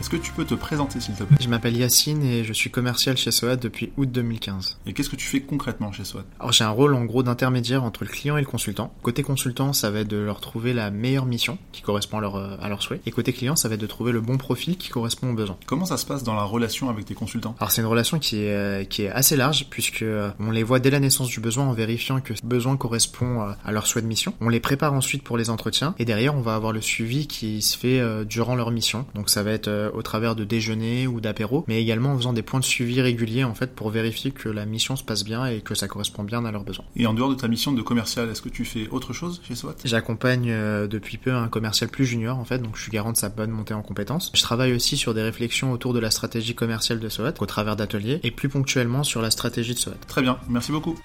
Est-ce que tu peux te présenter s'il te plaît? Je m'appelle Yacine et je suis commercial chez SOAT depuis août 2015. Et qu'est-ce que tu fais concrètement chez SOAT? Alors j'ai un rôle en gros d'intermédiaire entre le client et le consultant. Côté consultant, ça va être de leur trouver la meilleure mission qui correspond à leur, euh, à leur souhait. Et côté client, ça va être de trouver le bon profil qui correspond aux besoins. Comment ça se passe dans la relation avec tes consultants? Alors c'est une relation qui est, euh, qui est assez large puisque euh, on les voit dès la naissance du besoin en vérifiant que ce besoin correspond à leur souhait de mission. On les prépare ensuite pour les entretiens et derrière on va avoir le suivi qui se fait durant leur mission. Donc ça va être au travers de déjeuner ou d'apéro, mais également en faisant des points de suivi réguliers en fait pour vérifier que la mission se passe bien et que ça correspond bien à leurs besoins. Et en dehors de ta mission de commercial, est-ce que tu fais autre chose chez SOAT J'accompagne euh, depuis peu un commercial plus junior en fait, donc je suis garant de sa bonne montée en compétences. Je travaille aussi sur des réflexions autour de la stratégie commerciale de SOAT au travers d'ateliers et plus ponctuellement sur la stratégie de SOAT. Très bien, merci beaucoup.